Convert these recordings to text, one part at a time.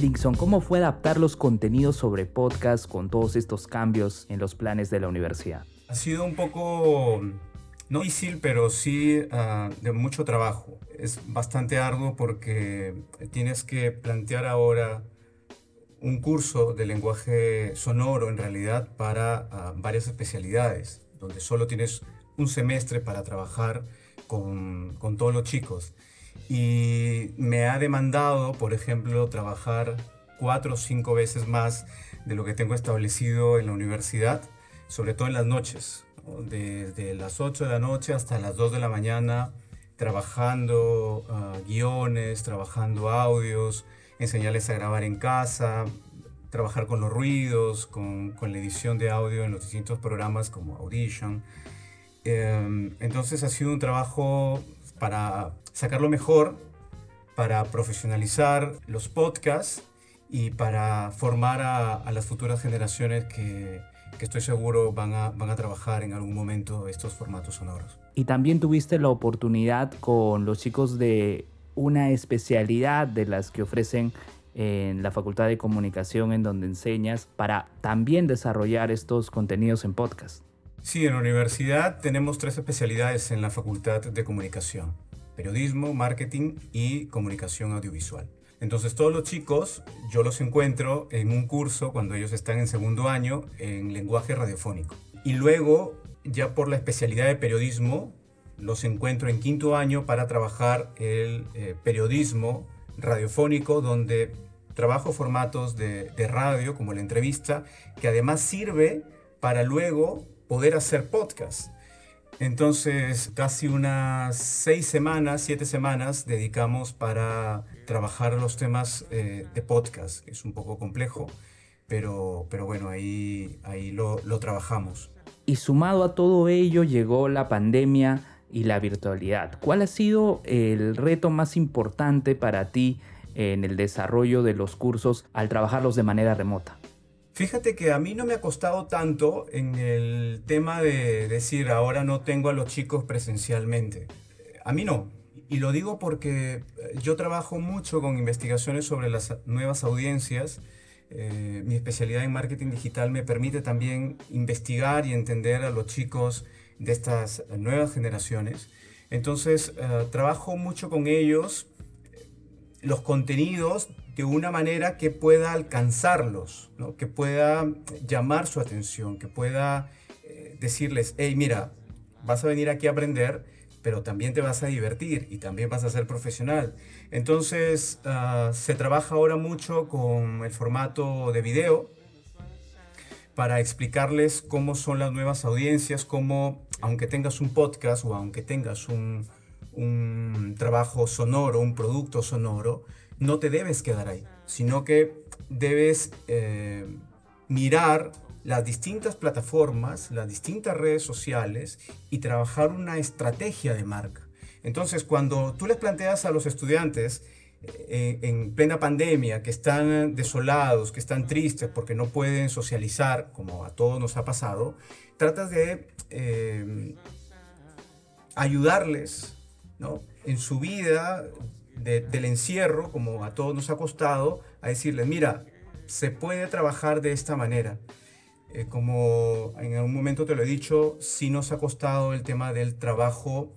Erickson, ¿cómo fue adaptar los contenidos sobre podcast con todos estos cambios en los planes de la universidad? Ha sido un poco, no difícil, pero sí ah, de mucho trabajo. Es bastante arduo porque tienes que plantear ahora un curso de lenguaje sonoro en realidad para ah, varias especialidades, donde solo tienes un semestre para trabajar con, con todos los chicos. Y me ha demandado, por ejemplo, trabajar cuatro o cinco veces más de lo que tengo establecido en la universidad, sobre todo en las noches, desde las 8 de la noche hasta las 2 de la mañana, trabajando ah, guiones, trabajando audios, enseñarles a grabar en casa, trabajar con los ruidos, con, la edición de audio en los distintos programas como Audition. Em, entonces ha sido un trabajo para sacarlo mejor, para profesionalizar los podcasts y para formar a, las futuras generaciones que, estoy seguro van a, van a trabajar en algún momento estos formatos sonoros. Y también tuviste la oportunidad con los chicos de una especialidad de las que ofrecen en la Facultad de Comunicación en donde enseñas para también desarrollar estos contenidos en podcast. Sí, en la universidad tenemos tres especialidades en la Facultad de Comunicación. Periodismo, marketing y comunicación audiovisual. Entonces todos los chicos yo los encuentro en un curso cuando ellos están en segundo año en lenguaje radiofónico. Y luego ya por la especialidad de periodismo los encuentro en quinto año para trabajar el eh, periodismo radiofónico donde trabajo formatos de, de radio como la entrevista que además sirve para luego poder hacer podcast. Entonces, casi unas seis semanas, siete semanas dedicamos para trabajar los temas eh, de podcast, es un poco complejo, pero, pero bueno, ahí, ahí lo, lo trabajamos. Y sumado a todo ello llegó la pandemia y la virtualidad. ¿Cuál ha sido el reto más importante para ti en el desarrollo de los cursos al trabajarlos de manera remota? Fíjate que a mí no me ha costado tanto en el tema de decir ahora no tengo a los chicos presencialmente. A mí no. Y lo digo porque eh, yo trabajo mucho con investigaciones sobre las nuevas audiencias. Eh, mi especialidad en marketing digital me permite también investigar y entender a los chicos de estas nuevas generaciones. Entonces, eh, trabajo mucho con ellos los contenidos de una manera que pueda alcanzarlos, que pueda llamar su atención, que pueda eh, decirles, hey, mira, vas a venir aquí a aprender, pero también te vas a divertir y también vas a ser profesional. Entonces, ah, se trabaja ahora mucho con el formato de video para explicarles cómo son las nuevas audiencias, cómo, aunque tengas un podcast o aunque tengas un trabajo sonoro, un producto sonoro, no te debes quedar ahí, sino que debes eh, mirar las distintas plataformas, las distintas redes sociales y trabajar una estrategia de marca. Entonces, cuando tú les planteas a los estudiantes eh, en plena pandemia que están desolados, que están tristes porque no pueden socializar, como a todos nos ha pasado, tratas de eh, ayudarles ¿no? en su vida del encierro, como a todos nos ha costado, a decirles, mira, se puede trabajar de esta manera. Eh, como en algún momento te lo he dicho, sí nos ha costado el tema del trabajo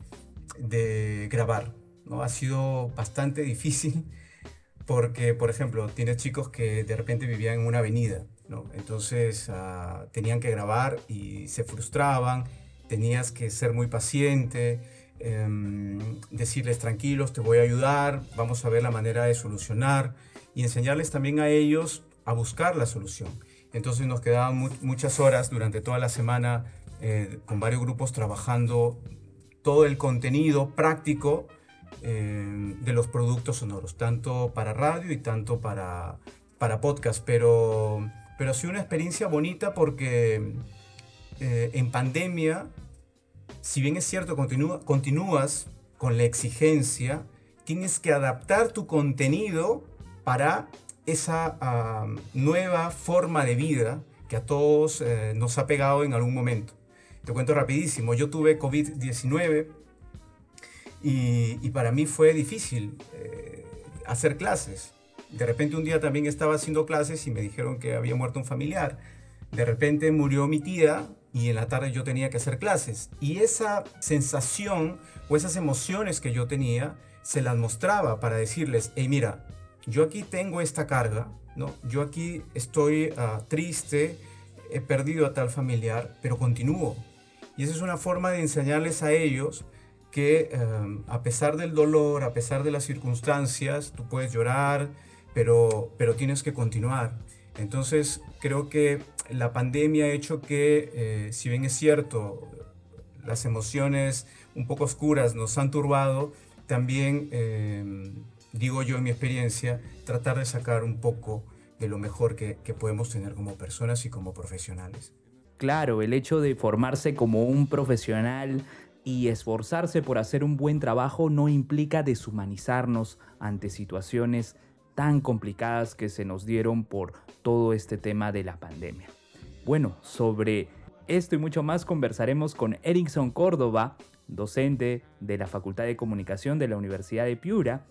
de grabar. ¿no? Ha sido bastante difícil porque, por ejemplo, tienes chicos que de repente vivían en una avenida, ¿no? entonces ah, tenían que grabar y se frustraban, tenías que ser muy paciente, Em, decirles tranquilos, te voy a ayudar, vamos a ver la manera de solucionar y enseñarles también a ellos a buscar la solución. Entonces nos quedaban muchas horas durante toda la semana eh, con varios grupos trabajando todo el contenido práctico em, de los productos sonoros, tanto para radio y tanto para, para podcast. Pero, pero sido una experiencia bonita porque eh, en pandemia si bien es cierto, continúas con la exigencia, tienes que adaptar tu contenido para esa nueva forma de vida que a todos eh, nos ha pegado en algún momento. Te cuento rapidísimo, yo tuve COVID-19 y, para mí fue difícil eh, hacer clases. De repente un día también estaba haciendo clases y me dijeron que había muerto un familiar. De repente murió mi tía y en la tarde yo tenía que hacer clases. Y esa sensación o esas emociones que yo tenía, se las mostraba para decirles, hey mira, yo aquí tengo esta carga, ¿no? Yo aquí estoy ah, triste, he perdido a tal familiar, pero continúo. Y esa es una forma de enseñarles a ellos que em, a pesar del dolor, a pesar de las circunstancias, tú puedes llorar, pero, pero tienes que continuar. Entonces creo que la pandemia ha hecho que, eh, si bien es cierto, las emociones un poco oscuras nos han turbado, también, em, digo yo en mi experiencia, tratar de sacar un poco de lo mejor que, que podemos tener como personas y como profesionales. Claro, el hecho de formarse como un profesional y esforzarse por hacer un buen trabajo no implica deshumanizarnos ante situaciones tan complicadas que se nos dieron por todo este tema de la pandemia. Bueno, sobre esto y mucho más conversaremos con Erickson Córdoba, docente de la Facultad de Comunicación de la Universidad de Piura,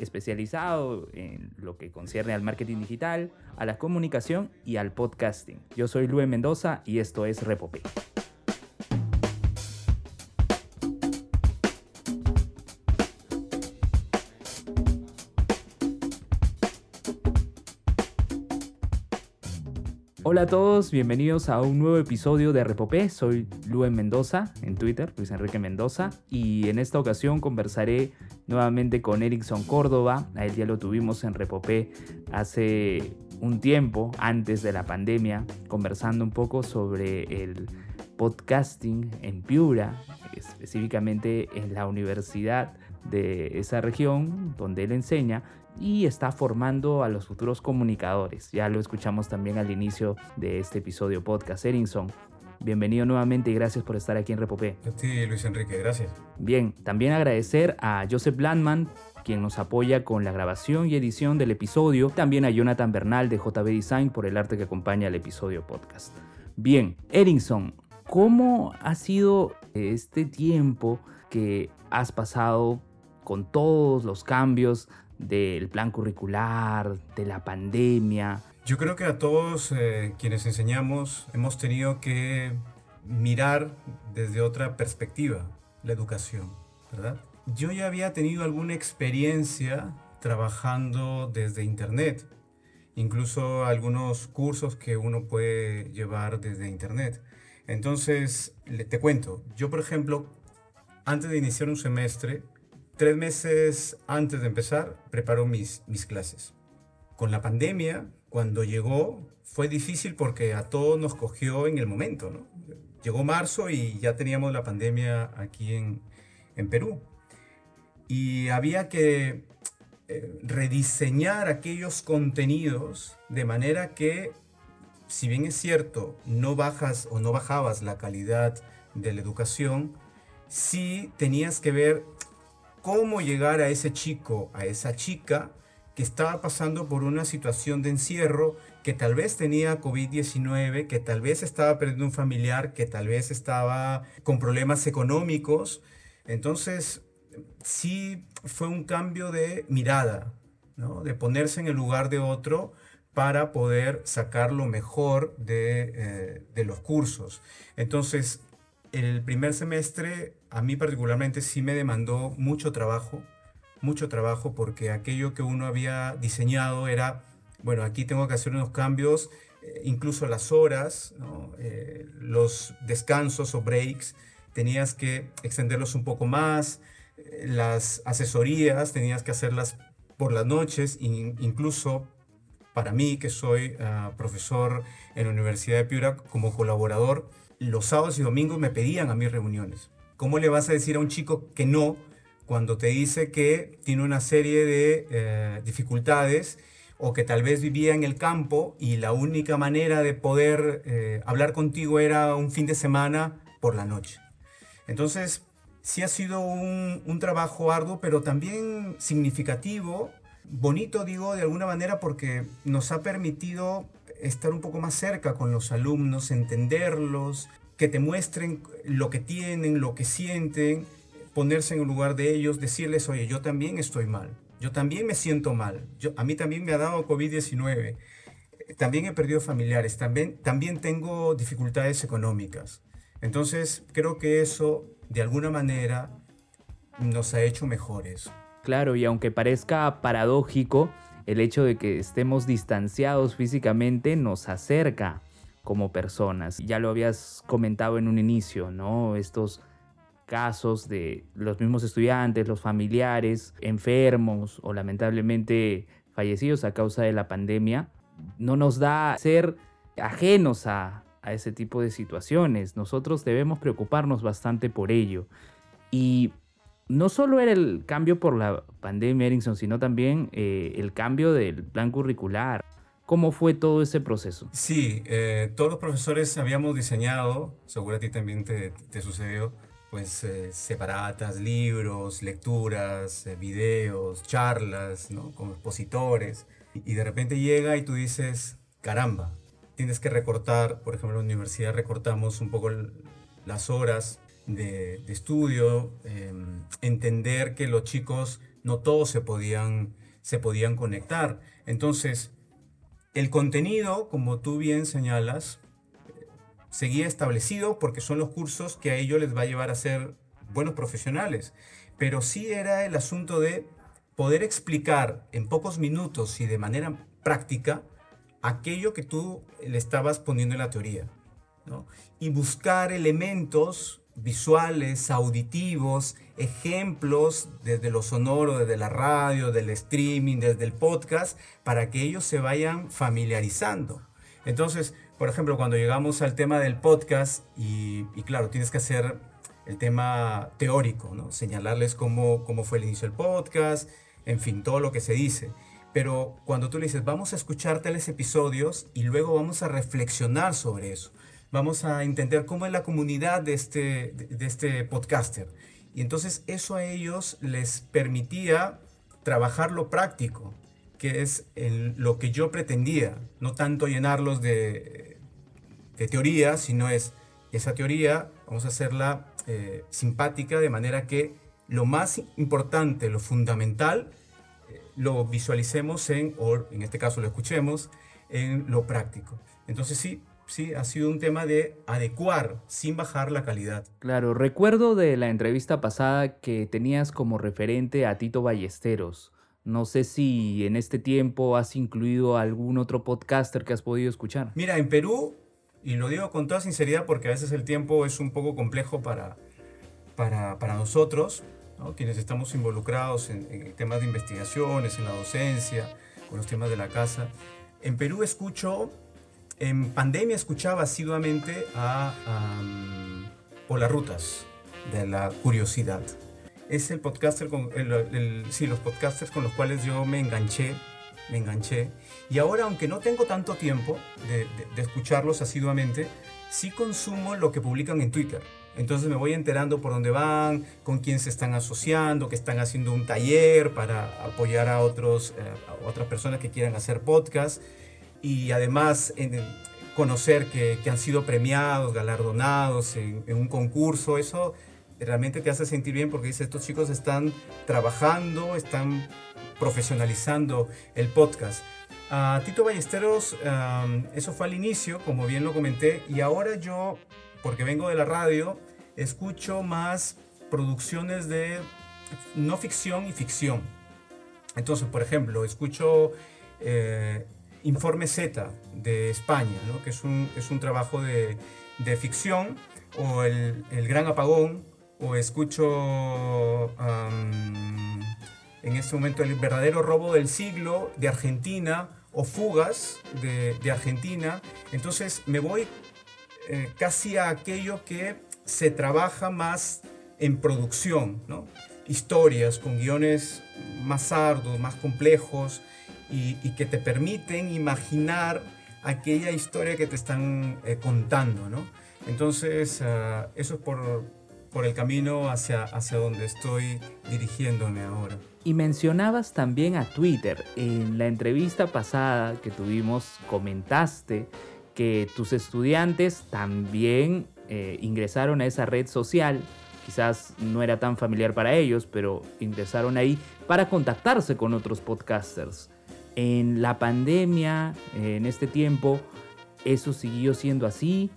especializado en lo que concierne al marketing digital, a la comunicación y al podcasting. Yo soy Luis Mendoza y esto es Repopé. Hola a todos, bienvenidos a un nuevo episodio de Repopé. Soy Luis Mendoza en Twitter, Luis Enrique Mendoza, y en esta ocasión conversaré nuevamente con Erickson Córdoba. A él ya lo tuvimos en Repopé hace un tiempo, antes de la pandemia, conversando un poco sobre el podcasting en Piura, específicamente en la universidad de esa región donde él enseña y está formando a los futuros comunicadores. Ya lo escuchamos también al inicio de este episodio podcast. Erinson, bienvenido nuevamente y gracias por estar aquí en Repopé. Sí, Luis Enrique, gracias. Bien, también agradecer a Joseph Landman, quien nos apoya con la grabación y edición del episodio, también a Jonathan Bernal de JB Design por el arte que acompaña al episodio podcast. Bien, Erinson, ¿cómo ha sido este tiempo que has pasado con todos los cambios del plan curricular, de la pandemia. Yo creo que a todos eh, quienes enseñamos hemos tenido que mirar desde otra perspectiva la educación, ¿verdad? Yo ya había tenido alguna experiencia trabajando desde Internet, incluso algunos cursos que uno puede llevar desde Internet. Entonces, te cuento, yo por ejemplo, antes de iniciar un semestre, Tres meses antes de empezar, preparo mis, mis clases. Con la pandemia, cuando llegó, fue difícil porque a todos nos cogió en el momento. Llegó marzo y ya teníamos la pandemia aquí en, en Perú. Y había que eh, rediseñar aquellos contenidos de manera que, si bien es cierto, no bajas o no bajabas la calidad de la educación, sí tenías que ver cómo llegar a ese chico, a esa chica que estaba pasando por una situación de encierro, que tal vez tenía COVID-19, que tal vez estaba perdiendo un familiar, que tal vez estaba con problemas económicos. Entonces, sí fue un cambio de mirada, de ponerse en el lugar de otro para poder sacar lo mejor de, eh, de los cursos. Entonces, el primer semestre a mí particularmente sí me demandó mucho trabajo, mucho trabajo porque aquello que uno había diseñado era, bueno, aquí tengo que hacer unos cambios, eh, incluso las horas, eh, los descansos o breaks, tenías que extenderlos un poco más, eh, las asesorías tenías que hacerlas por las noches, incluso para mí que soy ah, profesor en la Universidad de Piura como colaborador, los sábados y domingos me pedían a mis reuniones. ¿Cómo le vas a decir a un chico que no cuando te dice que tiene una serie de eh, dificultades o que tal vez vivía en el campo y la única manera de poder eh, hablar contigo era un fin de semana por la noche? Entonces, sí ha sido un, un trabajo arduo, pero también significativo, bonito digo de alguna manera porque nos ha permitido estar un poco más cerca con los alumnos, entenderlos, que te muestren lo que tienen, lo que sienten, ponerse en el lugar de ellos, decirles, oye, yo también estoy mal, Yo también me siento mal. Yo, a mí también me ha dado COVID-19. También he perdido familiares. También, también tengo dificultades económicas. Entonces, creo que eso, de alguna manera, nos ha hecho mejores. Claro, y aunque parezca paradójico, el hecho de que estemos distanciados físicamente nos acerca como personas. Ya lo habías comentado en un inicio, ¿no? Estos casos de los mismos estudiantes, los familiares enfermos o lamentablemente fallecidos a causa de la pandemia, no nos da ser ajenos a, ese tipo de situaciones. Nosotros debemos preocuparnos bastante por ello. Y no solo era el cambio por la pandemia, Erickson, sino también eh, el cambio del plan curricular. ¿Cómo fue todo ese proceso? Sí, eh, todos los profesores habíamos diseñado, seguro a ti también te, sucedió, pues eh, separatas, libros, lecturas, videos, charlas, ¿no? Con expositores. Y, de repente llega y tú dices, caramba, tienes que recortar, por ejemplo, en la universidad recortamos un poco las horas de, estudio, em, entender que los chicos no todos se podían, se podían conectar. Entonces, el contenido, como tú bien señalas, seguía establecido porque son los cursos que a ellos les va a llevar a ser buenos profesionales. Pero sí era el asunto de poder explicar en pocos minutos y de manera práctica aquello que tú le estabas poniendo en la teoría. Y buscar elementos visuales, auditivos, ejemplos desde lo sonoro, desde la radio, del streaming, desde el podcast, para que ellos se vayan familiarizando. Entonces, por ejemplo, cuando llegamos al tema del podcast, y, claro, tienes que hacer el tema teórico, ¿no? señalarles cómo, cómo fue el inicio del podcast, en fin, todo lo que se dice. Pero cuando tú le dices, vamos a escuchar tales episodios y luego vamos a reflexionar sobre eso vamos a entender cómo es la comunidad de este, de este podcaster. Y entonces eso a ellos les permitía trabajar lo práctico, que es lo que yo pretendía, no tanto llenarlos de, teoría, sino es esa teoría, vamos a hacerla eh, simpática de manera que lo más importante, lo fundamental, eh, lo visualicemos en, o en este caso lo escuchemos, en lo práctico. Entonces sí, sí, ha sido un tema de adecuar sin bajar la calidad. Claro, recuerdo de la entrevista pasada que tenías como referente a Tito Ballesteros. No sé si en este tiempo has incluido algún otro podcaster que has podido escuchar. Mira, en Perú, y lo digo con toda sinceridad porque a veces el tiempo es un poco complejo para, para, nosotros, quienes estamos involucrados en, en temas de investigaciones, en la docencia, con los temas de la casa. En Perú escucho en pandemia escuchaba asiduamente a Por las Rutas de la Curiosidad. Es el podcaster con, sí, los podcasters con los cuales yo me enganché, me enganché. Y ahora, aunque no tengo tanto tiempo de, de escucharlos asiduamente, sí consumo lo que publican en Twitter. Entonces me voy enterando por dónde van, con quién se están asociando, que están haciendo un taller para apoyar a, otros, eh, a otras personas que quieran hacer podcast y además conocer que, han sido premiados, galardonados en, un concurso, eso realmente te hace sentir bien porque dices, estos chicos están trabajando, están profesionalizando el podcast. A Tito Ballesteros, eso fue al inicio, como bien lo comenté, y ahora yo, porque vengo de la radio, escucho más producciones de no ficción y ficción. Entonces, por ejemplo, escucho eh, Informe Z de España, ¿no? que es un, es un trabajo de, de, ficción, o el, el, Gran Apagón, o escucho en este momento El verdadero robo del siglo de Argentina, o Fugas de, de Argentina. Entonces me voy eh, casi a aquello que se trabaja más en producción, ¿no? historias con guiones más arduos, más complejos, y, que te permiten imaginar aquella historia que te están eh, contando, ¿no? Entonces, ah, eso es por, por el camino hacia, hacia donde estoy dirigiéndome ahora. Y mencionabas también a Twitter. En la entrevista pasada que tuvimos comentaste que tus estudiantes también eh, ingresaron a esa red social quizás no era tan familiar para ellos, pero ingresaron ahí para contactarse con otros podcasters. En la pandemia, en este tiempo, eso siguió siendo así.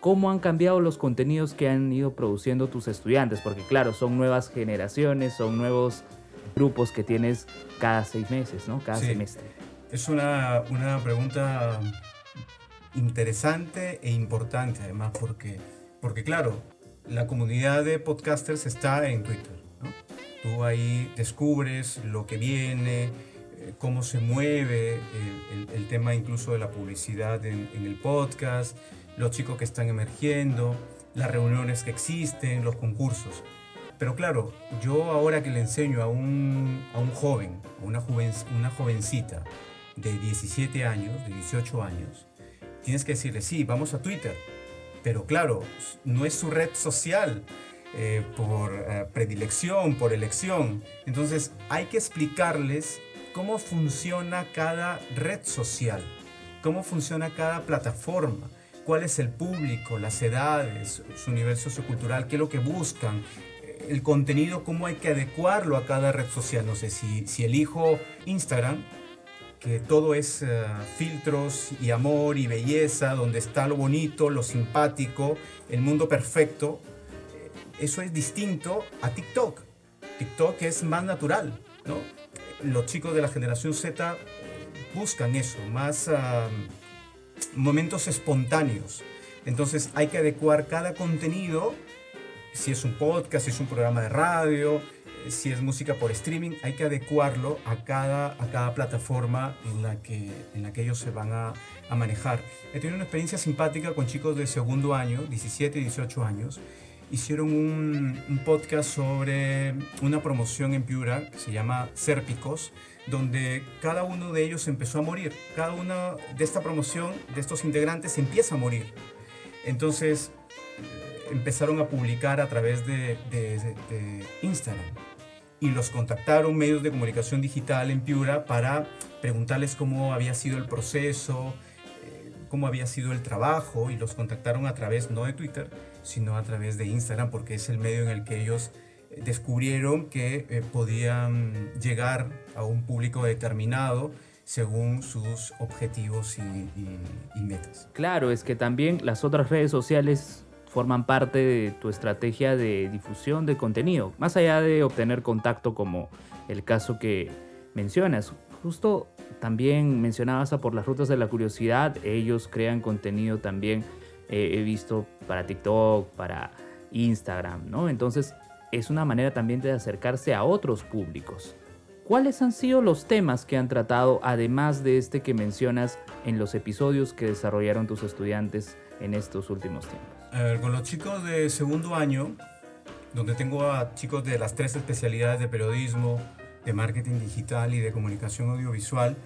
¿Cómo han cambiado los contenidos que han ido produciendo tus estudiantes? Porque claro, son nuevas generaciones, son nuevos grupos que tienes cada seis meses, ¿no? Cada semestre. Es una, una pregunta interesante e importante además porque, porque claro, la comunidad de podcasters está en Twitter. ¿no? Tú ahí descubres lo que viene, eh, cómo se mueve el, tema incluso de la publicidad en, el podcast, los chicos que están emergiendo, las reuniones que existen, los concursos. Pero claro, yo ahora que le enseño a un, a un joven, a una, joven, una jovencita de 17 años, de 18 años, tienes que decirle, sí, vamos a Twitter, pero claro, no es su red social eh, por eh, predilección, por elección. Entonces hay que explicarles cómo funciona cada red social, cómo funciona cada plataforma, cuál es el público, las edades, su nivel sociocultural, qué es lo que buscan, eh, el contenido, cómo hay que adecuarlo a cada red social. No sé, si, si elijo Instagram, que todo es eh, filtros y amor y belleza, donde está lo bonito, lo simpático, el mundo perfecto, eh, eso es distinto a TikTok. TikTok es más natural, ¿no? Los chicos de la generación Z eh, buscan eso, más momentos espontáneos. Entonces hay que adecuar cada contenido, si es un podcast, si es un programa de radio, si es música por streaming, hay que adecuarlo a cada, a cada plataforma en la, que, en la que ellos se van a, a manejar. He tenido una experiencia simpática con chicos de segundo año, 17 y 18 años. Hicieron un, podcast sobre una promoción en Piura que se llama Serpicos, donde cada uno de ellos empezó a morir. Cada uno de esta promoción, de estos integrantes, empieza a morir. Entonces, empezaron a publicar a través de, de, Instagram y los contactaron medios de comunicación digital en Piura para preguntarles cómo había sido el proceso, eh, cómo había sido el trabajo y los contactaron a través no de Twitter, sino a través de Instagram porque es el medio en el que ellos eh, descubrieron que eh, podían llegar a un público determinado según sus objetivos y metas. Claro, es que también las otras redes sociales forman parte de tu estrategia de difusión de contenido, más allá de obtener contacto como el caso que mencionas. Justo también mencionabas a por las rutas de la curiosidad, ellos crean contenido también, eh, he visto para TikTok, para Instagram, ¿no? Entonces es una manera también de acercarse a otros públicos. ¿Cuáles han sido los temas que han tratado, además de este que mencionas en los episodios que desarrollaron tus estudiantes en estos últimos tiempos? A ver, con los chicos de segundo año, donde tengo a chicos de las tres especialidades de periodismo, de marketing digital y de comunicación audiovisual,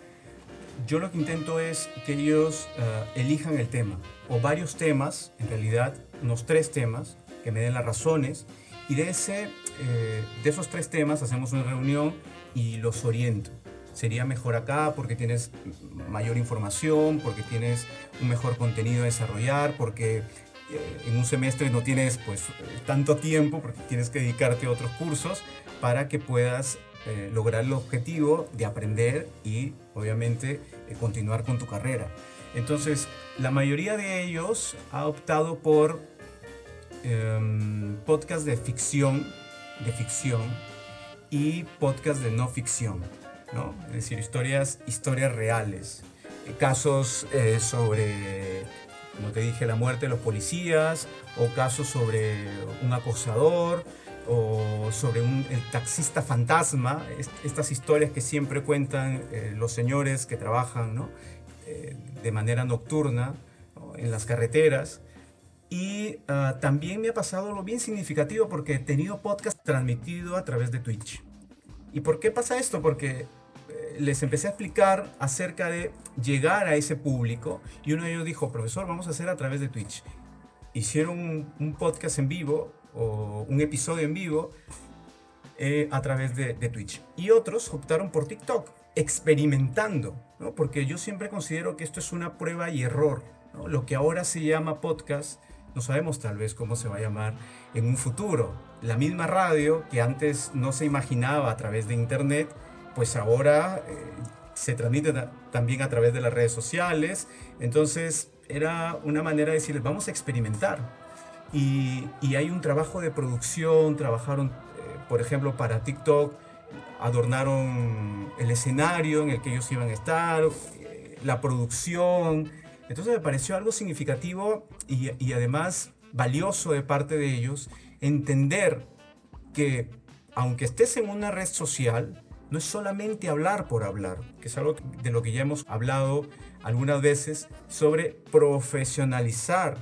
yo lo que intento es que ellos eh, elijan el tema, o varios temas, en realidad, unos tres temas, que me den las razones, y de, ese, eh, de esos tres temas hacemos una reunión y los oriento. Sería mejor acá porque tienes mayor información, porque tienes un mejor contenido a desarrollar, porque eh, en un semestre no tienes pues tanto tiempo porque tienes que dedicarte a otros cursos para que puedas lograr el objetivo de aprender y obviamente eh, continuar con tu carrera. Entonces, la mayoría de ellos ha optado por em, podcast de ficción, de ficción y podcast de no ficción, ¿no? Es decir, historias, historias reales, casos sobre como te dije, la muerte de los policías, o casos sobre un acosador, o sobre un, el taxista fantasma, estas historias que siempre cuentan eh, los señores que trabajan ¿no? Eh, de manera nocturna en las carreteras. Y ah, también me ha pasado lo bien significativo porque he tenido podcast transmitido a través de Twitch. ¿Y por qué pasa esto? Porque les empecé a explicar acerca de llegar a ese público y uno de ellos dijo, profesor, vamos a hacer a través de Twitch. Hicieron un, podcast en vivo o un episodio en vivo eh, a través de, Twitch. Y otros optaron por TikTok, experimentando, porque yo siempre considero que esto es una prueba y error. Lo que ahora se llama podcast no sabemos tal vez cómo se va a llamar en un futuro. La misma radio que antes no se imaginaba a través de internet, pues ahora eh, se transmite también a través de las redes sociales. Entonces era una manera de decir, vamos a experimentar. Y, hay un trabajo de producción, trabajaron, eh, por ejemplo, para TikTok, adornaron el escenario en el que ellos iban a estar, eh, la producción. Entonces me pareció algo significativo y, y además valioso de parte de ellos entender que aunque estés en una red social, no es solamente hablar por hablar, que es algo de lo que ya hemos hablado algunas veces sobre profesionalizar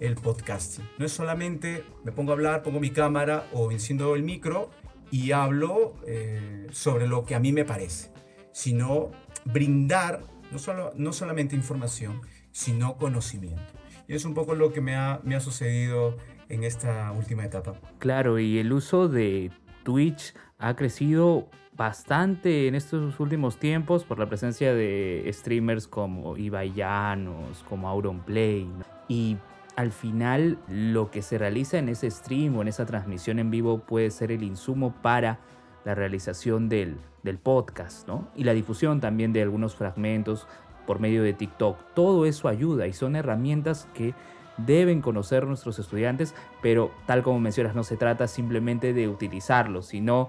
el podcasting. No es solamente me pongo a hablar, pongo mi cámara o enciendo el micro y hablo eh, sobre lo que a mí me parece, sino brindar no, solo, no solamente información, sino conocimiento. Y es un poco lo que me ha, me ha sucedido en esta última etapa. Claro, y el uso de Twitch ha crecido bastante en estos últimos tiempos por la presencia de streamers como Ibai Llanos, como Auronplay. Y al final lo que se realiza en ese stream o en esa transmisión en vivo puede ser el insumo para la realización del, del podcast, ¿no? Y la difusión también de algunos fragmentos por medio de TikTok. Todo eso ayuda y son herramientas que deben conocer nuestros estudiantes, pero tal como mencionas, no se trata simplemente de utilizarlos, sino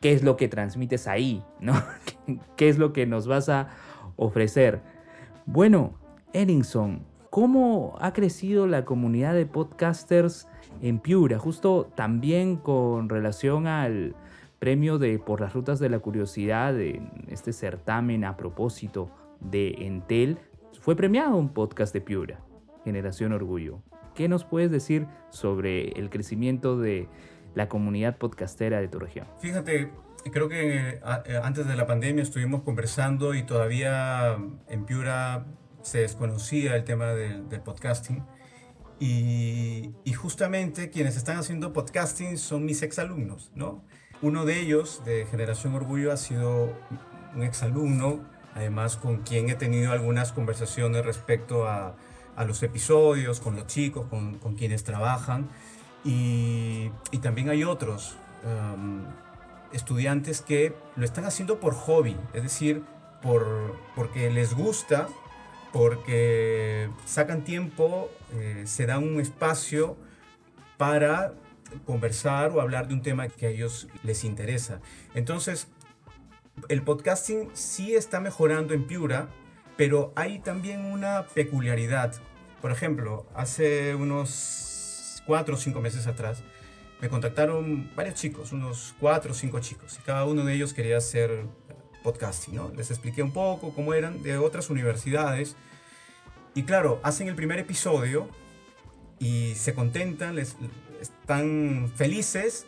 qué es lo que transmites ahí, ¿no? ¿Qué es lo que nos vas a ofrecer? Bueno, Ellingson, ¿cómo ha crecido la comunidad de podcasters en Piura? Justo también con relación al premio de Por las Rutas de la Curiosidad, en este certamen a propósito de Entel, fue premiado un podcast de Piura, Generación Orgullo. ¿Qué nos puedes decir sobre el crecimiento de la comunidad podcastera de tu región? Fíjate, creo que eh, eh, antes de la pandemia estuvimos conversando y todavía en Piura se desconocía el tema del, podcasting. Y, justamente quienes están haciendo podcasting son mis exalumnos, ¿no? Uno de ellos, de Generación Orgullo, ha sido un exalumno, además con quien he tenido algunas conversaciones respecto a, los episodios, con los chicos, con, con quienes trabajan. Y, también hay otros um, estudiantes que lo están haciendo por hobby, es decir, por, porque les gusta, porque sacan tiempo, eh, se dan un espacio para conversar o hablar de un tema que a ellos les interesa. Entonces, el podcasting sí está mejorando en Piura, pero hay también una peculiaridad. Por ejemplo, hace unos cuatro o cinco meses atrás, me contactaron varios chicos, unos cuatro o cinco chicos, y cada uno de ellos quería hacer podcasting. Les expliqué un poco cómo eran de otras universidades. Y claro, hacen el primer episodio y se contentan, les, están felices,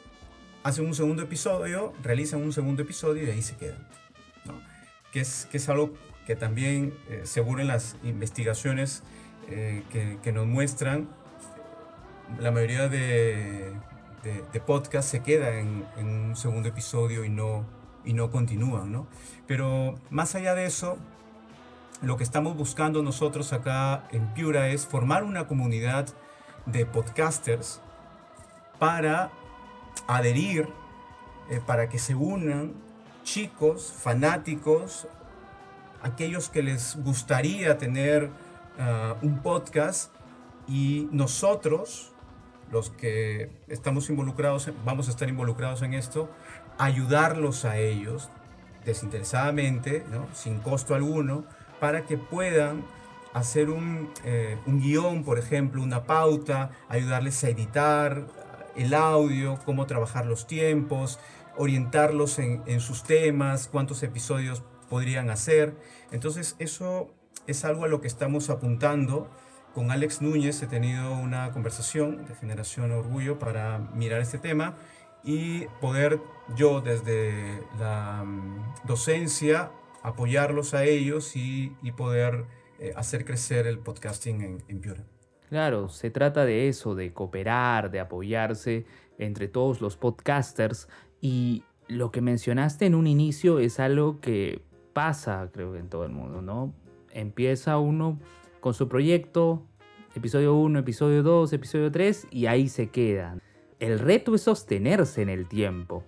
hacen un segundo episodio, realizan un segundo episodio y ahí se quedan. Que, es, que es algo que también, eh, seguro en las investigaciones eh, que, que, nos muestran, la mayoría de, de, podcasts se queda en, un segundo episodio y no, y no continúan, ¿no? Pero más allá de eso, lo que estamos buscando nosotros acá en Piura es formar una comunidad de podcasters para adherir, eh, para que se unan chicos, fanáticos, aquellos que les gustaría tener ah, un podcast y nosotros los que estamos involucrados, vamos a estar involucrados en esto, ayudarlos a ellos desinteresadamente, sin costo alguno, para que puedan hacer un, eh, un, guion, por ejemplo, una pauta, ayudarles a editar el audio, cómo trabajar los tiempos, orientarlos en, en sus temas, cuántos episodios podrían hacer. Entonces eso es algo a lo que estamos apuntando con Alex Núñez he tenido una conversación de Generación Orgullo para mirar este tema y poder yo desde la mm, docencia apoyarlos a ellos y, poder eh, hacer crecer el podcasting en, en Piura. Claro, se trata de eso, de cooperar, de apoyarse entre todos los podcasters y lo que mencionaste en un inicio es algo que pasa, creo, en todo el mundo, ¿no? Empieza uno con su proyecto, episodio 1, episodio 2, episodio 3 y ahí se quedan. El reto es sostenerse en el tiempo.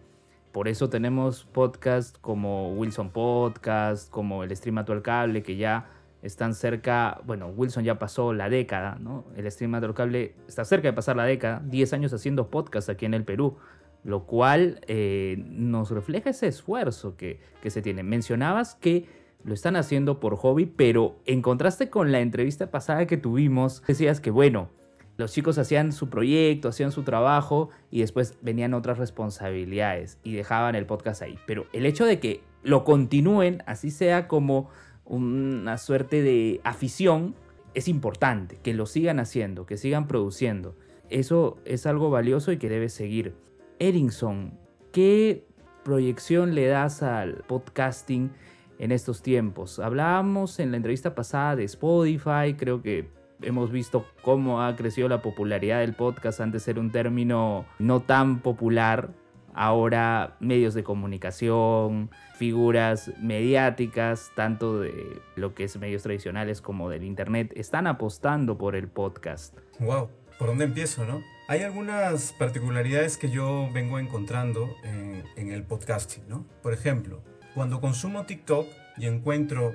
Por eso tenemos podcasts como Wilson Podcast, como el Stream Actual Cable, que ya están cerca, bueno, Wilson ya pasó la década, ¿no? El Stream Actual Cable está cerca de pasar la década, 10 años haciendo podcast aquí en el Perú, lo cual eh, nos refleja ese esfuerzo que, que se tiene. Mencionabas que lo están haciendo por hobby, pero en contraste con la entrevista pasada que tuvimos, decías que, bueno, los chicos hacían su proyecto, hacían su trabajo y después venían otras responsabilidades y dejaban el podcast ahí. Pero el hecho de que lo continúen, así sea como una suerte de afición, es importante, que lo sigan haciendo, que sigan produciendo. Eso es algo valioso y que debe seguir. Erinson, ¿qué proyección le das al podcasting en estos tiempos? Hablábamos en la entrevista pasada de Spotify, creo que hemos visto cómo ha crecido la popularidad del podcast antes era un término no tan popular. Ahora medios de comunicación, figuras mediáticas, tanto de lo que es medios tradicionales como del internet, están apostando por el podcast. Wow, ¿por dónde empiezo, no? Hay algunas particularidades que yo vengo encontrando en, en el podcasting, ¿no? Por ejemplo, cuando consumo TikTok y encuentro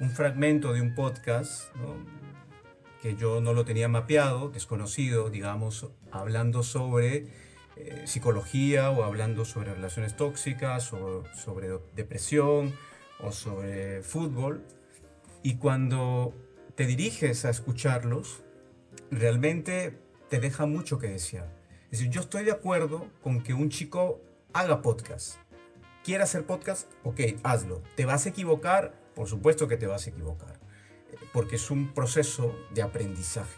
un fragmento de un podcast, ¿no? Que yo no lo tenía mapeado, desconocido, digamos, hablando sobre eh, psicología o hablando sobre relaciones tóxicas o sobre depresión o sobre fútbol. Y cuando te diriges a escucharlos, realmente te deja mucho que desear. Es decir, yo estoy de acuerdo con que un chico haga podcast. ¿Quiere hacer podcast? Ok, hazlo. ¿Te vas a equivocar? Por supuesto que te vas a equivocar porque es un proceso de aprendizaje.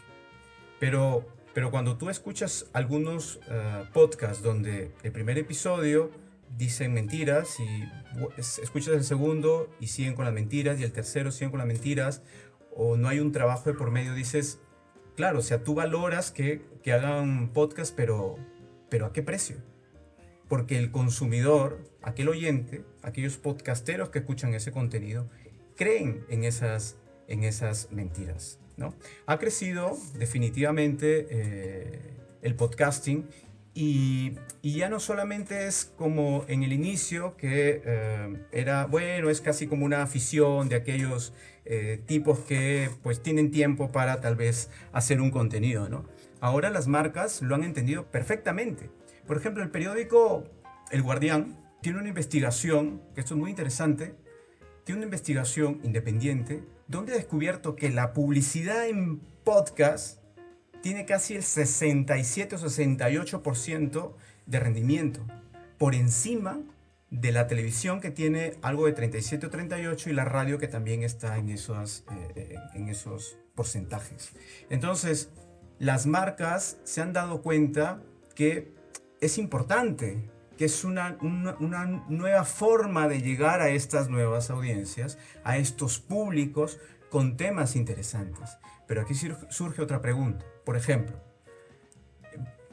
Pero, pero cuando tú escuchas algunos uh, podcasts donde el primer episodio dicen mentiras y escuchas el segundo y siguen con las mentiras y el tercero siguen con las mentiras o no hay un trabajo de por medio, dices, claro, o sea, tú valoras que, que hagan podcast, pero, pero ¿a qué precio? Porque el consumidor, aquel oyente, aquellos podcasteros que escuchan ese contenido, creen en esas en esas mentiras. ¿no? Ha crecido definitivamente eh, el podcasting y, ya no solamente es como en el inicio que eh, era, bueno, es casi como una afición de aquellos eh, tipos que pues tienen tiempo para tal vez hacer un contenido, ¿no? Ahora las marcas lo han entendido perfectamente. Por ejemplo, el periódico El Guardián tiene una investigación, que esto es muy interesante, tiene una investigación independiente donde ha descubierto que la publicidad en podcast tiene casi el 67 o 68% de rendimiento, por encima de la televisión que tiene algo de 37 o 38 y la radio que también está en esos, eh, eh, en esos porcentajes. Entonces, las marcas se han dado cuenta que es importante que es una, una, nueva forma de llegar a estas nuevas audiencias, a estos públicos con temas interesantes. Pero aquí surge otra pregunta. Por ejemplo,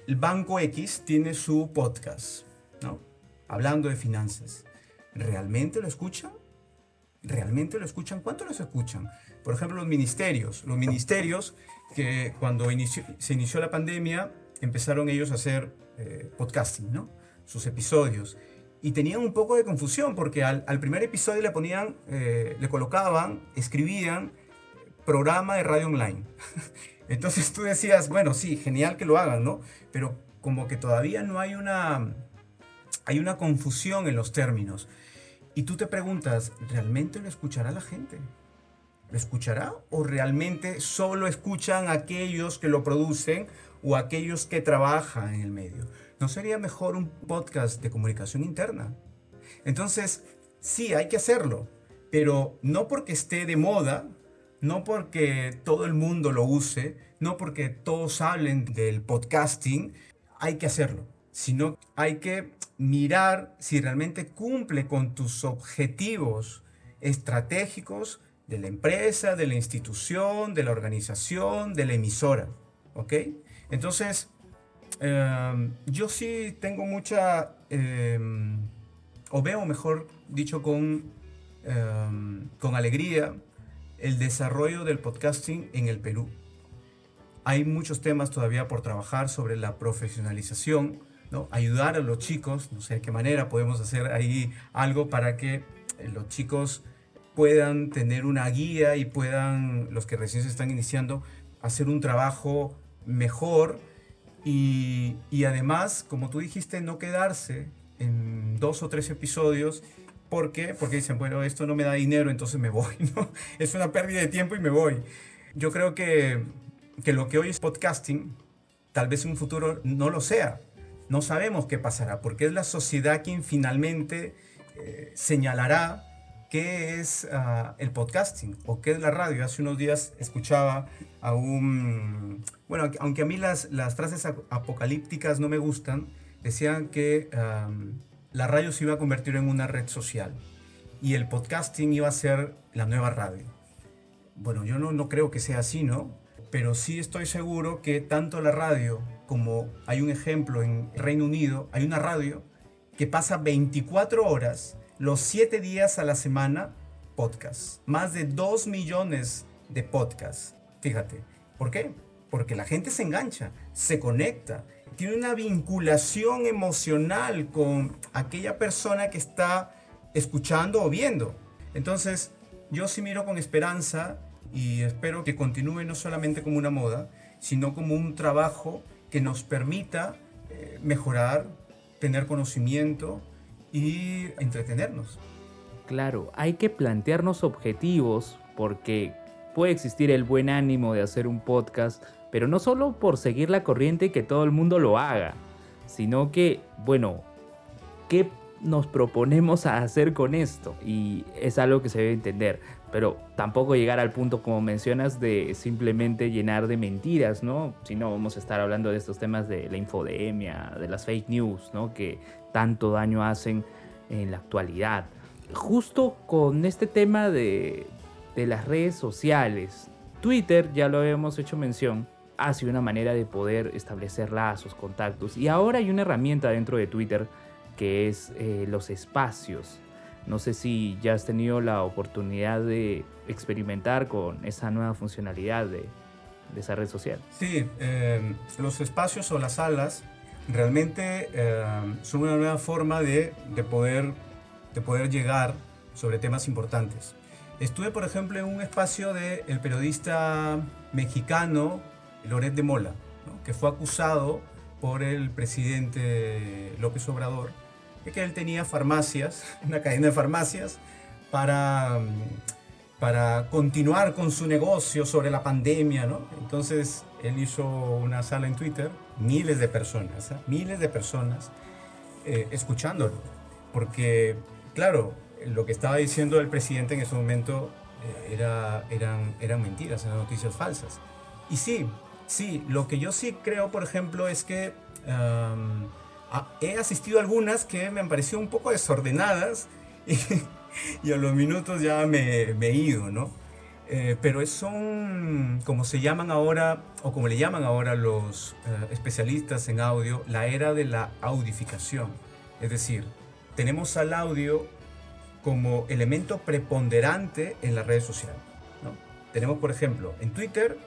el Banco X tiene su podcast, ¿no? Hablando de finanzas. ¿Realmente lo escuchan? ¿Realmente lo escuchan? ¿Cuánto los escuchan? Por ejemplo, los ministerios. Los ministerios que cuando se inició la pandemia empezaron ellos a hacer eh, podcasting, ¿no? Sus episodios. Y tenían un poco de confusión porque al, primer episodio le ponían, eh, le colocaban, escribían programa de radio online. Entonces tú decías, bueno, sí, genial que lo hagan, ¿no? Pero como que todavía no hay una, hay una confusión en los términos. Y tú te preguntas, ¿realmente lo escuchará la gente? ¿Lo escuchará? ¿O realmente solo escuchan aquellos que lo producen o aquellos que trabajan en el medio? ¿No sería mejor un podcast de comunicación interna? Entonces, sí, hay que hacerlo, pero no porque esté de moda, no porque todo el mundo lo use, no porque todos hablen del podcasting, hay que hacerlo, sino hay que mirar si realmente cumple con tus objetivos estratégicos de la empresa, de la institución, de la organización, de la emisora. ¿Ok? Entonces, Em, yo sí tengo mucha, em, o veo mejor dicho con, em, con alegría, el desarrollo del podcasting en el Perú. hay muchos temas todavía por trabajar sobre la profesionalización, ¿no? ayudar a los chicos, no sé de qué manera podemos hacer ahí algo para que eh, los chicos puedan tener una guía y puedan, los que recién se están iniciando, hacer un trabajo mejor y, además, como tú dijiste, no quedarse en dos o tres episodios ¿Por qué? Porque dicen, bueno, esto no me da dinero, entonces me voy, ¿no? Es una pérdida de tiempo y me voy. Yo creo que, que lo que hoy es podcasting, tal vez en un futuro no lo sea. No sabemos qué pasará, porque es la sociedad quien finalmente eh, señalará qué es uh, el podcasting o qué es la radio. Hace unos días escuchaba a un... Bueno, aunque a mí las, las frases apocalípticas no me gustan, decían que um, la radio se iba a convertir en una red social y el podcasting iba a ser la nueva radio. Bueno, yo no, no creo que sea así, ¿no? Pero sí estoy seguro que tanto la radio como hay un ejemplo en Reino Unido, hay una radio que pasa 24 horas, los 7 días a la semana, podcast. Más de 2 millones de podcasts. Fíjate, ¿por qué? Porque la gente se engancha, se conecta tiene una vinculación emocional con aquella persona que está escuchando o viendo. Entonces, yo sí miro con esperanza y espero que continúe no solamente como una moda, sino como un trabajo que nos permita eh, mejorar, tener conocimiento y entretenernos. Claro, hay que plantearnos objetivos porque puede existir el buen ánimo de hacer un podcast, pero no solo por seguir la corriente y que todo el mundo lo haga, sino que, bueno, ¿qué nos proponemos a hacer con esto? Y es algo que se debe entender, pero tampoco llegar al punto, como mencionas, de simplemente llenar de mentiras, ¿no? Si no, vamos a estar hablando de estos temas de la infodemia, de las fake news, ¿no? Que tanto daño hacen en la actualidad. Justo con este tema de, de las redes sociales, Twitter, ya lo habíamos hecho mención, ha sido una manera de poder establecer lazos, contactos. Y ahora hay una herramienta dentro de Twitter que es eh, los espacios. No sé si ya has tenido la oportunidad de experimentar con esa nueva funcionalidad de, esa red social. Sí, em, los espacios o las salas realmente em, son una nueva forma de, de, poder, de poder llegar sobre temas importantes. Estuve, por ejemplo, en un espacio del el periodista mexicano Loret de Mola, que fue acusado por el presidente López Obrador de que él tenía farmacias, una cadena de farmacias, para, para continuar con su negocio sobre la pandemia. ¿no? Entonces él hizo una sala en Twitter, miles de personas, ¿eh? miles de personas eh, escuchándolo, porque claro, lo que estaba diciendo el presidente en ese momento eh, era, eran, eran mentiras, eran noticias falsas. Y sí, Sí, lo que yo sí creo, por ejemplo, es que he asistido a algunas que me han parecido un poco desordenadas y, a los minutos ya me, he ido, ¿no? Eh, pero son, como se llaman ahora, o como le llaman ahora los eh, especialistas en audio, la era de la audificación. Es decir, tenemos al audio como elemento preponderante en la red social. ¿no? Tenemos, por ejemplo, en Twitter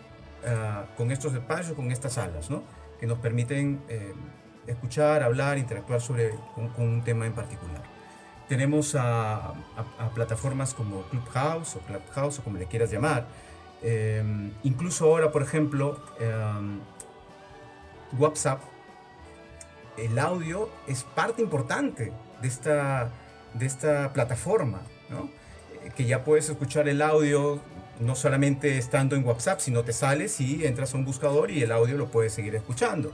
Ah, con estos espacios, con estas salas, ¿no? que nos permiten eh, escuchar, hablar, interactuar sobre con, un tema en particular. Tenemos a, plataformas como Clubhouse o Clubhouse o como le quieras llamar. Em, incluso ahora, por ejemplo, em, WhatsApp, el audio es parte importante de esta, de esta plataforma, ¿no? Eh, que ya puedes escuchar el audio no solamente estando en WhatsApp, sino te sales y entras a un buscador y el audio lo puedes seguir escuchando.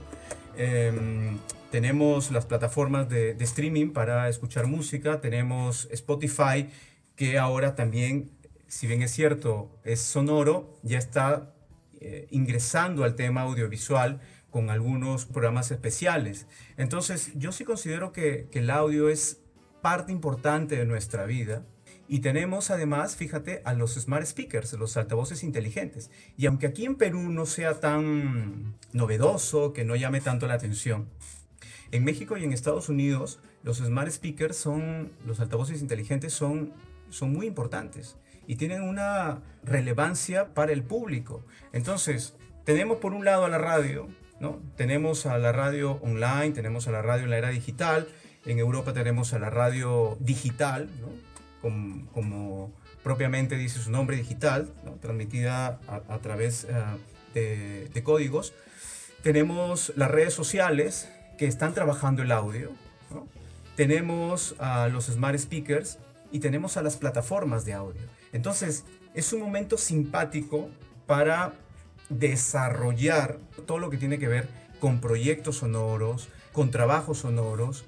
Em, tenemos las plataformas de, streaming para escuchar música, tenemos Spotify, que ahora también, si bien es cierto, es sonoro, ya está eh, ingresando al tema audiovisual con algunos programas especiales. Entonces, yo sí considero que, que el audio es parte importante de nuestra vida y tenemos además, fíjate, a los smart speakers, los altavoces inteligentes. Y aunque aquí en Perú no sea tan novedoso, que no llame tanto la atención, en México y en Estados Unidos los smart speakers son, los altavoces inteligentes son, son muy importantes y tienen una relevancia para el público. Entonces, tenemos por un lado a la radio, ¿no? Tenemos a la radio online, tenemos a la radio en la era digital, en Europa tenemos a la radio digital, ¿no? como, propiamente dice su nombre digital, transmitida a, través eh, de, códigos. Tenemos las redes sociales que están trabajando el audio. Tenemos a los smart speakers y tenemos a las plataformas de audio. Entonces, es un momento simpático para desarrollar todo lo que tiene que ver con proyectos sonoros, con trabajos sonoros,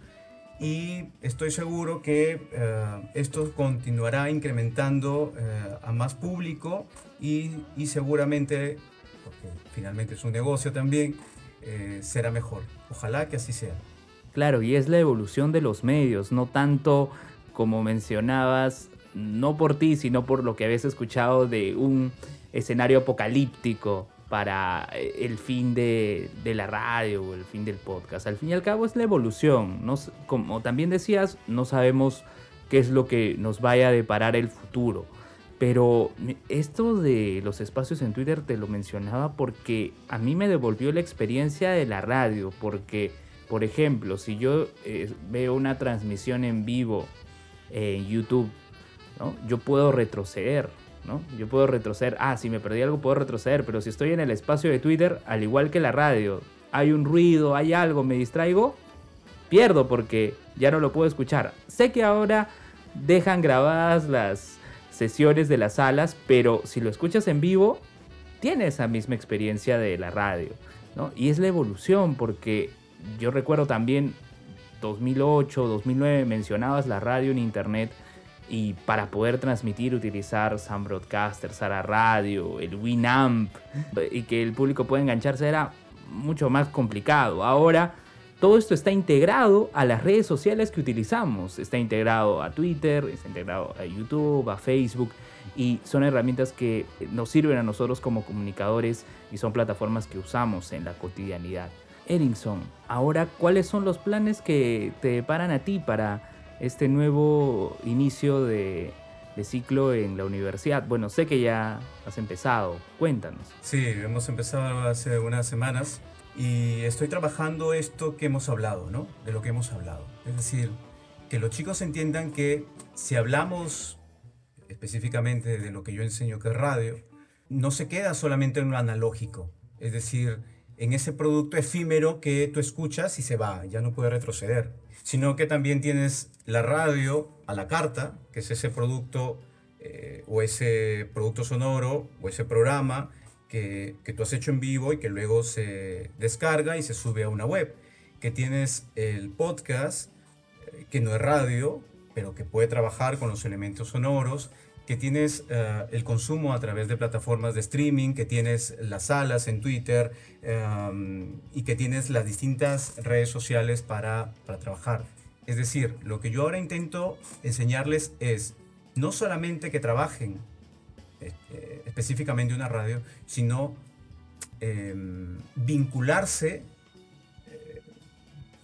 y estoy seguro que eh, esto continuará incrementando eh, a más público y, y, seguramente, porque finalmente es un negocio también, eh, será mejor. Ojalá que así sea. Claro, y es la evolución de los medios, no tanto como mencionabas, no por ti, sino por lo que habías escuchado de un escenario apocalíptico para eh, el fin de, la radio o el fin del podcast. Al fin y al cabo es la evolución. como también decías, no sabemos qué es lo que nos vaya a deparar el futuro. Pero esto de los espacios en Twitter te lo mencionaba porque a mí me devolvió la experiencia de la radio. Porque, por ejemplo, si yo eh, veo una transmisión en vivo en YouTube, yo puedo retroceder yo puedo retroceder, ah, si me perdí algo puedo retroceder, pero si estoy en el espacio de Twitter, al igual que la radio, hay un ruido, hay algo, me distraigo, pierdo porque ya no lo puedo escuchar. Sé que ahora dejan grabadas las sesiones de las salas, pero si lo escuchas en vivo, tiene esa misma experiencia de la radio, Y es la evolución, porque yo recuerdo también 2008, 2009, mencionabas la radio en internet y para poder transmitir utilizar Sound Broadcaster, Sara Radio, el Winamp y que el público pueda engancharse era mucho más complicado. Ahora todo esto está integrado a las redes sociales que utilizamos. Está integrado a Twitter, está integrado a YouTube, a Facebook y son herramientas que nos sirven a nosotros como comunicadores y son plataformas que usamos en la cotidianidad. Erinson, ahora, ¿cuáles son los planes que te deparan a ti para este nuevo inicio de, ciclo en la universidad? Bueno, sé que ya has empezado, cuéntanos. Sí, hemos empezado hace unas semanas y estoy trabajando esto que hemos hablado, ¿no? De lo que hemos hablado. Es decir, que los chicos entiendan que si hablamos específicamente de lo que yo enseño que es radio, no se queda solamente en lo analógico, es decir, en ese producto efímero que tú escuchas y se va, ya no puede retroceder sino que también tienes la radio a la carta, que es ese producto eh, o ese producto sonoro o ese programa que, tú has hecho en vivo y que luego se descarga y se sube a una web. Que tienes el podcast, eh, que no es radio, pero que puede trabajar con los elementos sonoros que tienes eh, el consumo a través de plataformas de streaming, que tienes las salas en Twitter em, y que tienes las distintas redes sociales para, para trabajar. Es decir, lo que yo ahora intento enseñarles es no solamente que trabajen eh, específicamente una radio, sino em, vincularse, eh,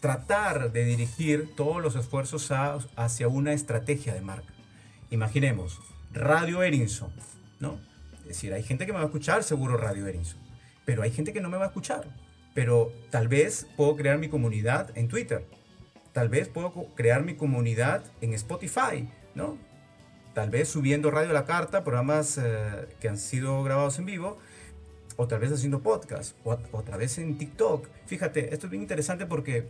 tratar de dirigir todos los esfuerzos hacia una estrategia de marca. Imaginemos, Radio Erinson, ¿no? Es decir, hay gente que me va a escuchar, seguro Radio Erinson, pero hay gente que no me va a escuchar. Pero tal vez puedo crear mi comunidad en Twitter, tal vez puedo crear mi comunidad en Spotify, ¿no? Tal vez subiendo Radio La Carta, programas eh, que han sido grabados en vivo, o tal vez haciendo podcast, o otra vez en TikTok. Fíjate, esto es bien interesante porque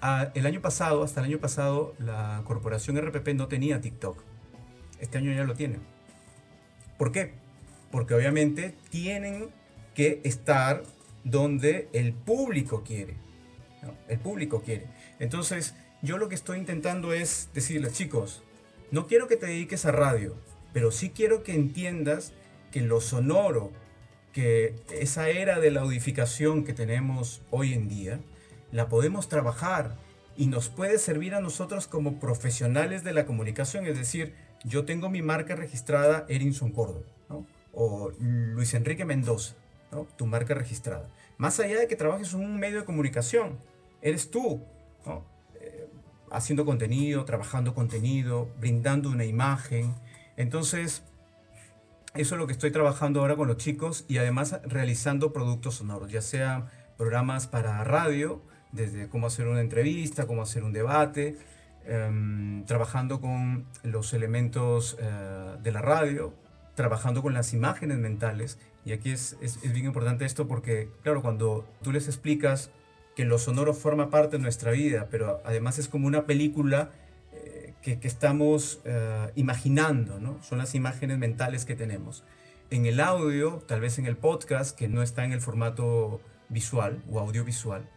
ah, el año pasado, hasta el año pasado, la corporación RPP no tenía TikTok. Este año ya lo tienen. ¿Por qué? Porque obviamente tienen que estar donde el público quiere. El público quiere. Entonces, yo lo que estoy intentando es decirles, chicos, no quiero que te dediques a radio, pero sí quiero que entiendas que lo sonoro, que esa era de la audificación que tenemos hoy en día, la podemos trabajar y nos puede servir a nosotros como profesionales de la comunicación, es decir, yo tengo mi marca registrada Erinson Córdoba, O Luis Enrique Mendoza. Tu marca registrada. Más allá de que trabajes en un medio de comunicación, eres tú, haciendo contenido, trabajando contenido, brindando una imagen. Entonces, Eso es lo que estoy trabajando ahora con los chicos y además realizando productos sonoros, ya sean programas para radio, desde cómo hacer una entrevista, cómo hacer un debate, em, trabajando con los elementos eh, de la radio, trabajando con las imágenes mentales. Y aquí es, es, bien importante esto porque, claro, cuando tú les explicas que lo sonoro forma parte de nuestra vida, pero además es como una película que, estamos eh, imaginando, ¿no? Son las imágenes mentales que tenemos. En el audio, tal vez en el podcast, que no está en el formato visual o audiovisual,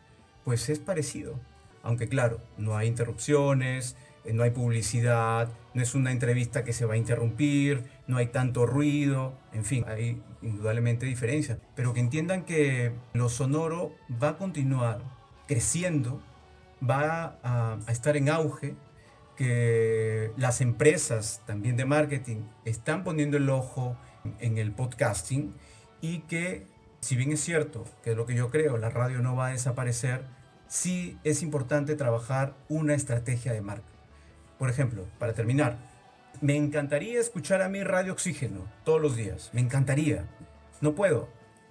pues es parecido. Aunque claro, no hay interrupciones, eh, no hay publicidad, no es una entrevista que se va a interrumpir, no hay tanto ruido, en fin, hay indudablemente diferencias. Pero que entiendan que lo sonoro va a continuar creciendo, va a estar en auge que las empresas también de marketing están poniendo el ojo en el podcasting y que si bien es cierto, que es lo que yo creo, la radio no va a desaparecer, sí es importante trabajar una estrategia de marca. Por ejemplo, para terminar, me encantaría escuchar a mi Radio Oxígeno todos los días, me encantaría. No puedo,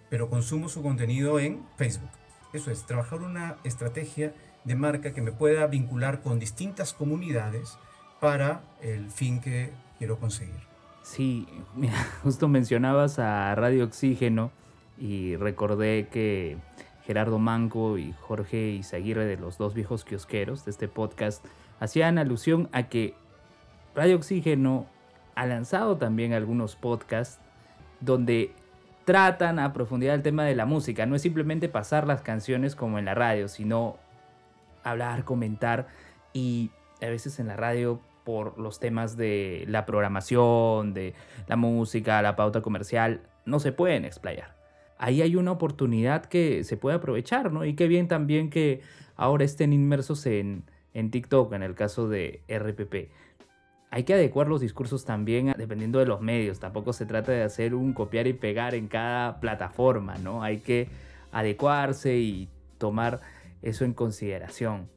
pero consumo su contenido en Facebook. Eso es, trabajar una estrategia de marca que me pueda vincular con distintas comunidades para el fin que quiero conseguir. Sí, mira, justo mencionabas a Radio Oxígeno y recordé que Gerardo Manco y Jorge Izaguirre de los dos viejos kiosqueros de este podcast hacían alusión a que Radio Oxígeno ha lanzado también algunos podcasts donde tratan a profundidad el tema de la música. No es simplemente pasar las canciones como en la radio, sino hablar, comentar y a veces en la radio por los temas de la programación, de la música, la pauta comercial, no se pueden explayar. Ahí hay una oportunidad que se puede aprovechar, ¿no? Y qué bien también que ahora estén inmersos en, en TikTok, en el caso de RPP. Hay que adecuar los discursos también dependiendo de los medios. Tampoco se trata de hacer un copiar y pegar en cada plataforma, ¿no? Hay que adecuarse y tomar eso en consideración.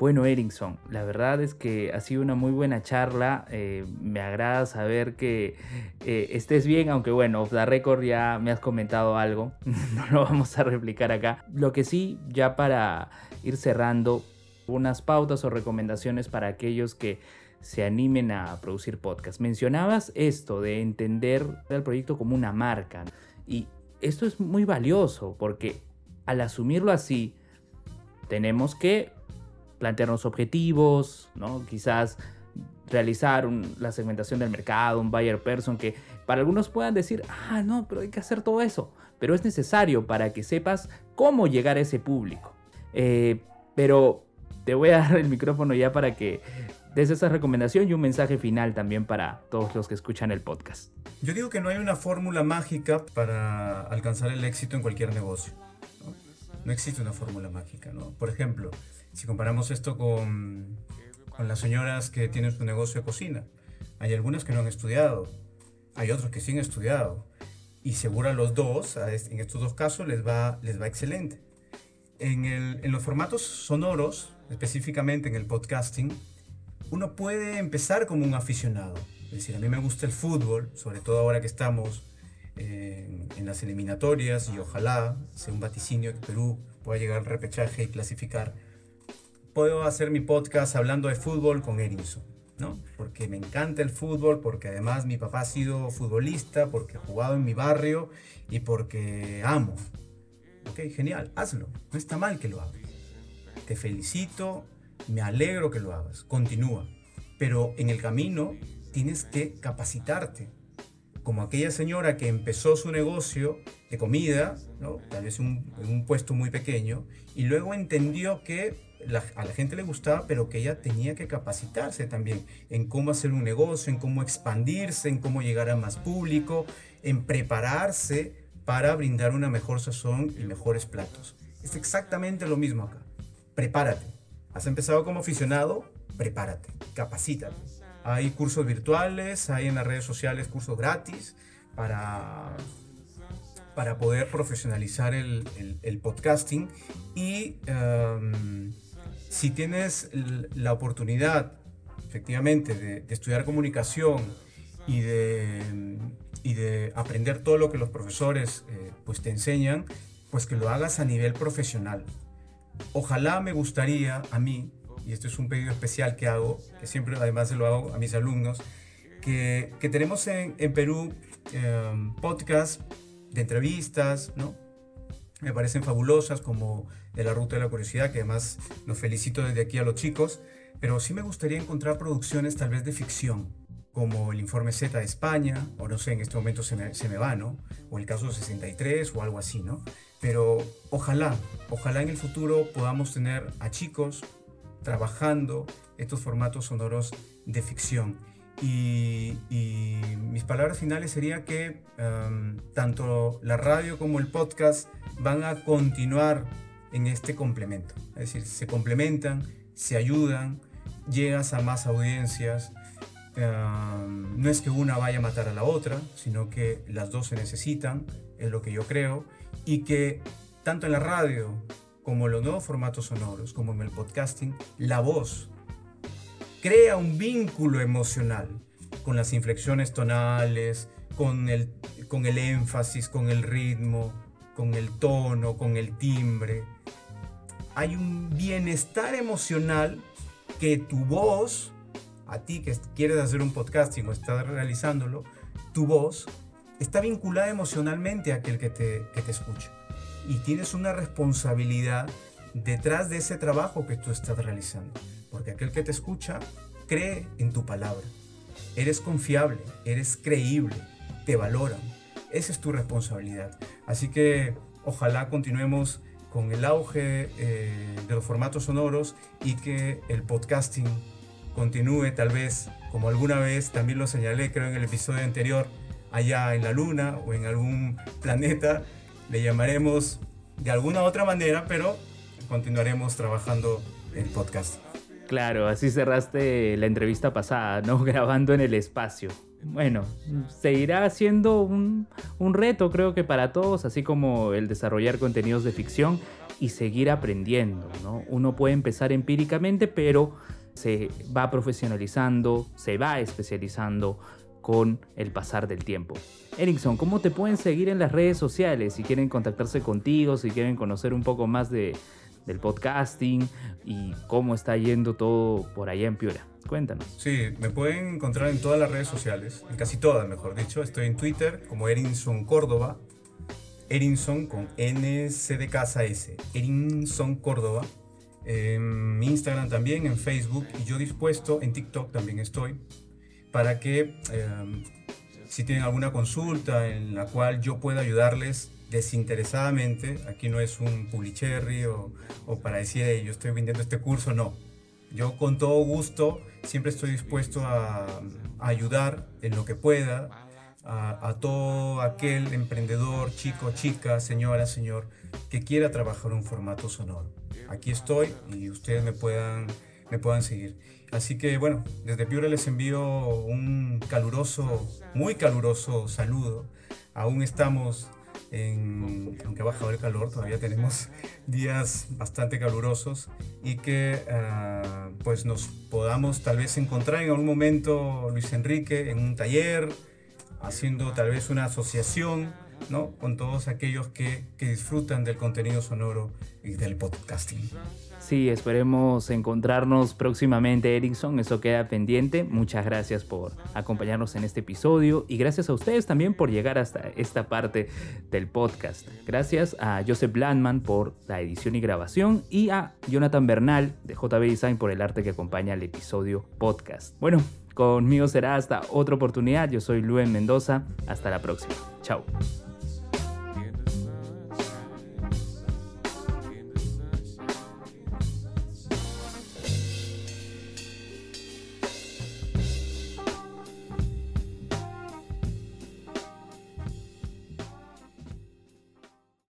Bueno, Erickson, la verdad es que ha sido una muy buena charla. Eh, me agrada saber que eh, estés bien, aunque bueno, off the record ya me has comentado algo. no lo vamos a replicar acá. Lo que sí, ya para ir cerrando, unas pautas o recomendaciones para aquellos que se animen a producir podcast. Mencionabas esto de entender el proyecto como una marca. Y esto es muy valioso porque al asumirlo así, tenemos que plantearnos objetivos, ¿no? Quizás realizar la segmentación del mercado, un buyer person, que para algunos puedan decir, ah, no, pero hay que hacer todo eso. Pero es necesario para que sepas cómo llegar a ese público. Eh, pero te voy a dar el micrófono ya para que des esa recomendación y un mensaje final también para todos los que escuchan el podcast. Yo digo que no hay una fórmula mágica para alcanzar el éxito en cualquier negocio no existe una fórmula mágica. Por ejemplo, si comparamos esto con, con las señoras que tienen su negocio de cocina, hay algunas que no han estudiado, hay otros que sí han estudiado, y seguro a los dos, en estos dos casos, les va, les va excelente. En, el, en los formatos sonoros, específicamente en el podcasting, uno puede empezar como un aficionado. Es decir, a mí me gusta el fútbol, sobre todo ahora que estamos en, las eliminatorias y ojalá sea un vaticinio que Perú pueda llegar al repechaje y clasificar. Puedo hacer mi podcast hablando de fútbol con Erinson, ¿no? Porque me encanta el fútbol, porque además mi papá ha sido futbolista, porque ha jugado en mi barrio y porque amo. Ok, genial, hazlo. No está mal que lo hagas. Te felicito, me alegro que lo hagas. Continúa. Pero en el camino tienes que capacitarte como aquella señora que empezó su negocio de comida, ¿no? tal vez un, un puesto muy pequeño, y luego entendió que a la gente le gustaba, pero que ella tenía que capacitarse también en cómo hacer un negocio, en cómo expandirse, en cómo llegar a más público, en prepararse para brindar una mejor sazón y mejores platos. Es exactamente lo mismo acá. Prepárate. Has empezado como aficionado, prepárate, capacítate hay cursos virtuales, hay en las redes sociales cursos gratis para, para poder profesionalizar el, podcasting. Y em, si tienes la oportunidad, efectivamente, de, estudiar comunicación y de, y de aprender todo lo que los profesores eh, pues te enseñan, pues que lo hagas a nivel profesional. Ojalá me gustaría a mí, y esto es un pedido especial que hago, que siempre además se lo hago a mis alumnos, que, que tenemos en, Perú eh, podcasts de entrevistas, ¿no? Me parecen fabulosas como de la Ruta de la Curiosidad, que además los felicito desde aquí a los chicos, pero sí me gustaría encontrar producciones tal vez de ficción, como el Informe Z de España, o no sé, en este momento se me, se me va, ¿no? O el caso 63 o algo así, ¿no? Pero ojalá, ojalá en el futuro podamos tener a chicos trabajando estos formatos sonoros de ficción. Y, mis palabras finales sería que um, tanto la radio como el podcast van a continuar en este complemento. Es decir, se complementan, se ayudan, llegas a más audiencias. Um, no es que una vaya a matar a la otra, sino que las dos se necesitan, es lo que yo creo, y que tanto en la radio como en los nuevos formatos sonoros, como en el podcasting, la voz crea un vínculo emocional con las inflexiones tonales, con el, con el énfasis, con el ritmo, con el tono, con el timbre. Hay un bienestar emocional que tu voz, a ti que quieres hacer un podcasting o estás realizándolo, tu voz está vinculada emocionalmente a aquel que te, que te escucha. Y tienes una responsabilidad detrás de ese trabajo que tú estás realizando. Porque aquel que te escucha cree en tu palabra. Eres confiable, eres creíble, te valoran. Esa es tu responsabilidad. Así que ojalá continuemos con el auge eh, de los formatos sonoros y que el podcasting continúe tal vez, como alguna vez también lo señalé creo en el episodio anterior, allá en la luna o en algún planeta, le llamaremos de alguna otra manera, pero continuaremos trabajando en podcast. Claro, así cerraste la entrevista pasada, ¿no? Grabando en el espacio. Bueno, seguirá siendo un, un, reto creo que para todos, así como el desarrollar contenidos de ficción y seguir aprendiendo, ¿no? Uno puede empezar empíricamente, pero se va profesionalizando, se va especializando con el pasar del tiempo. Erickson, ¿cómo te pueden seguir en las redes sociales si quieren contactarse contigo, si quieren conocer un poco más de, del podcasting y cómo está yendo todo por allá en Piura. Cuéntanos. Sí, me pueden encontrar en todas las redes sociales, en casi todas, mejor dicho. Estoy en Twitter como Erinson Córdoba, Erinson con N C de casa S, Erinson Córdoba. En Instagram también, en Facebook y yo dispuesto, en TikTok también estoy, para que eh, si tienen alguna consulta en la cual yo pueda ayudarles desinteresadamente, aquí no es un pulicherry o, o para decir, yo estoy vendiendo este curso, no. Yo con todo gusto siempre estoy dispuesto a, ayudar en lo que pueda a, a, todo aquel emprendedor, chico, chica, señora, señor, que quiera trabajar un formato sonoro. Aquí estoy y ustedes me puedan, me puedan seguir. Así que bueno, desde Piura les envío un caluroso, muy caluroso saludo. Aún estamos aunque ha bajado el calor, todavía tenemos días bastante calurosos y que ah, pues nos podamos tal vez encontrar en algún momento, Luis Enrique, en un taller, haciendo tal vez una asociación ¿no? con todos aquellos que, que disfrutan del contenido sonoro y del podcasting. Sí, esperemos encontrarnos próximamente, Erickson. Eso queda pendiente. Muchas gracias por acompañarnos en este episodio y gracias a ustedes también por llegar hasta esta parte del podcast. Gracias a Joseph Landman por la edición y grabación y a Jonathan Bernal de JB Design por el arte que acompaña el episodio podcast. Bueno, conmigo será hasta otra oportunidad. Yo soy Luen Mendoza. Hasta la próxima. Chao.